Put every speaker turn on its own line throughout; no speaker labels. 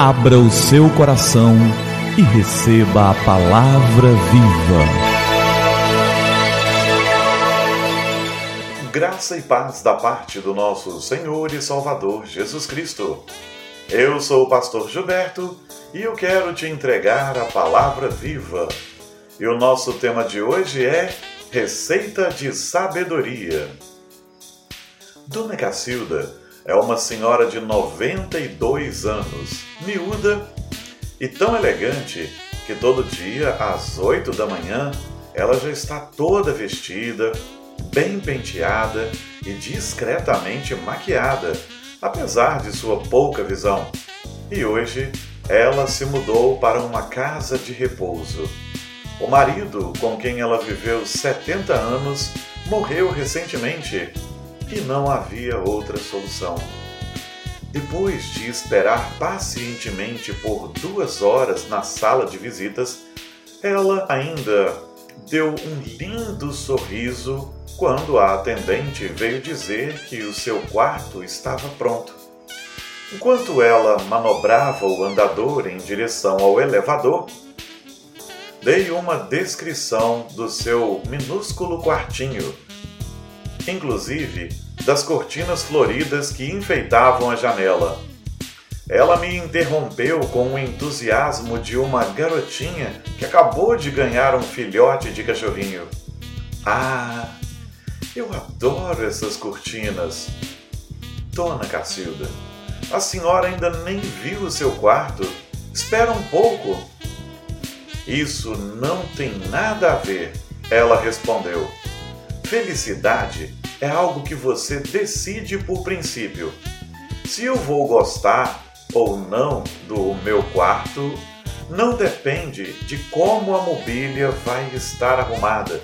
Abra o seu coração e receba a palavra viva.
Graça e paz da parte do nosso Senhor e Salvador Jesus Cristo. Eu sou o pastor Gilberto e eu quero te entregar a palavra viva. E o nosso tema de hoje é Receita de Sabedoria. Dona Cacilda é uma senhora de 92 anos, miúda e tão elegante que todo dia às 8 da manhã ela já está toda vestida, bem penteada e discretamente maquiada, apesar de sua pouca visão. E hoje ela se mudou para uma casa de repouso. O marido, com quem ela viveu 70 anos, morreu recentemente e não havia outra solução. Depois de esperar pacientemente por duas horas na sala de visitas, ela ainda deu um lindo sorriso quando a atendente veio dizer que o seu quarto estava pronto. Enquanto ela manobrava o andador em direção ao elevador, dei uma descrição do seu minúsculo quartinho inclusive das cortinas floridas que enfeitavam a janela. Ela me interrompeu com o entusiasmo de uma garotinha que acabou de ganhar um filhote de cachorrinho. Ah, eu adoro essas cortinas. Dona Cacilda, a senhora ainda nem viu o seu quarto. Espera um pouco. Isso não tem nada a ver, ela respondeu. Felicidade é algo que você decide por princípio. Se eu vou gostar ou não do meu quarto, não depende de como a mobília vai estar arrumada.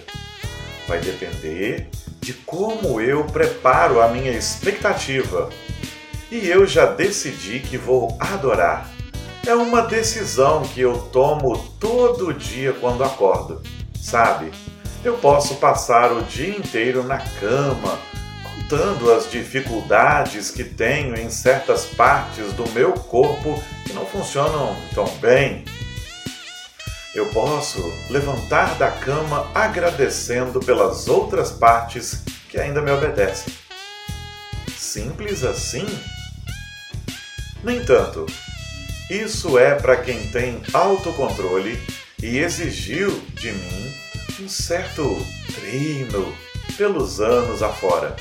Vai depender de como eu preparo a minha expectativa. E eu já decidi que vou adorar. É uma decisão que eu tomo todo dia quando acordo. Sabe? Eu posso passar o dia inteiro na cama, contando as dificuldades que tenho em certas partes do meu corpo que não funcionam tão bem. Eu posso levantar da cama agradecendo pelas outras partes que ainda me obedecem. Simples assim? No entanto, isso é para quem tem autocontrole e exigiu de mim um certo treino pelos anos afora.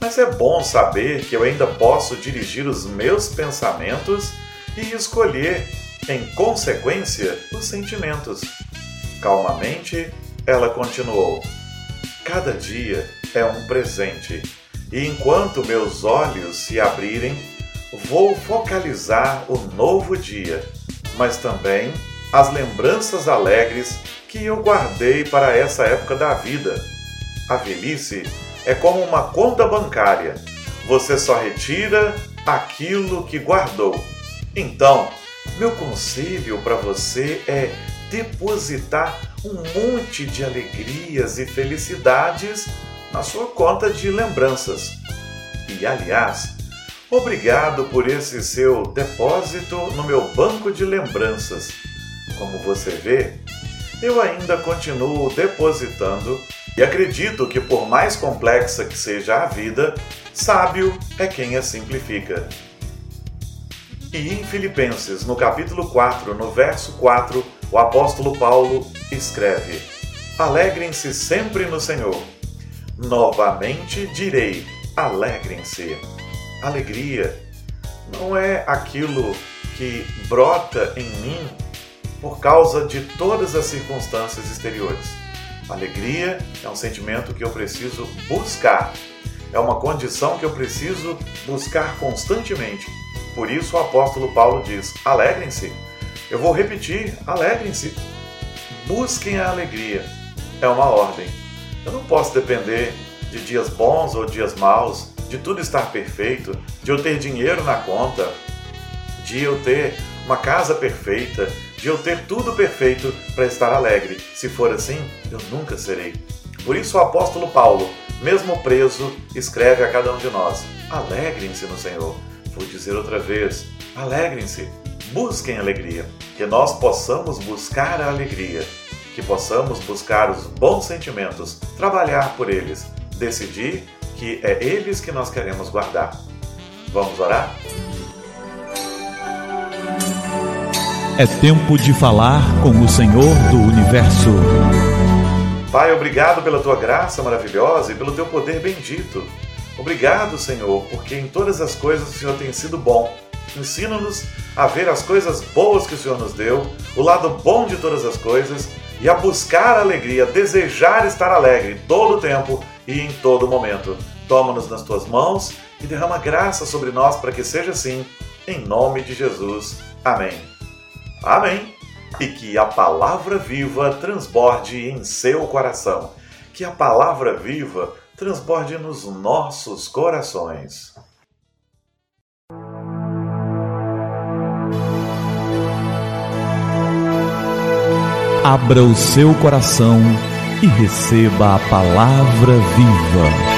Mas é bom saber que eu ainda posso dirigir os meus pensamentos e escolher, em consequência, os sentimentos. Calmamente, ela continuou: Cada dia é um presente, e enquanto meus olhos se abrirem, vou focalizar o novo dia, mas também as lembranças alegres que eu guardei para essa época da vida. A velhice é como uma conta bancária. Você só retira aquilo que guardou. Então, meu conselho para você é depositar um monte de alegrias e felicidades na sua conta de lembranças. E aliás, obrigado por esse seu depósito no meu banco de lembranças. Como você vê, eu ainda continuo depositando e acredito que, por mais complexa que seja a vida, sábio é quem a simplifica. E em Filipenses, no capítulo 4, no verso 4, o apóstolo Paulo escreve: Alegrem-se sempre no Senhor. Novamente direi: alegrem-se. Alegria não é aquilo que brota em mim por causa de todas as circunstâncias exteriores. Alegria é um sentimento que eu preciso buscar, é uma condição que eu preciso buscar constantemente. Por isso o apóstolo Paulo diz: alegrem-se. Eu vou repetir: alegrem-se. Busquem a alegria. É uma ordem. Eu não posso depender de dias bons ou dias maus, de tudo estar perfeito, de eu ter dinheiro na conta, de eu ter uma casa perfeita, de eu ter tudo perfeito para estar alegre. Se for assim, eu nunca serei. Por isso o apóstolo Paulo, mesmo preso, escreve a cada um de nós: Alegrem-se no Senhor. Vou dizer outra vez: alegrem-se. busquem alegria, que nós possamos buscar a alegria, que possamos buscar os bons sentimentos, trabalhar por eles, decidir que é eles que nós queremos guardar. Vamos orar?
É tempo de falar com o Senhor do Universo.
Pai, obrigado pela tua graça maravilhosa e pelo teu poder bendito. Obrigado, Senhor, porque em todas as coisas o Senhor tem sido bom. Ensina-nos a ver as coisas boas que o Senhor nos deu, o lado bom de todas as coisas e a buscar a alegria, desejar estar alegre todo o tempo e em todo momento. Toma-nos nas tuas mãos e derrama graça sobre nós para que seja assim, em nome de Jesus. Amém. Amém. E que a palavra viva transborde em seu coração. Que a palavra viva transborde nos nossos corações.
Abra o seu coração e receba a palavra viva.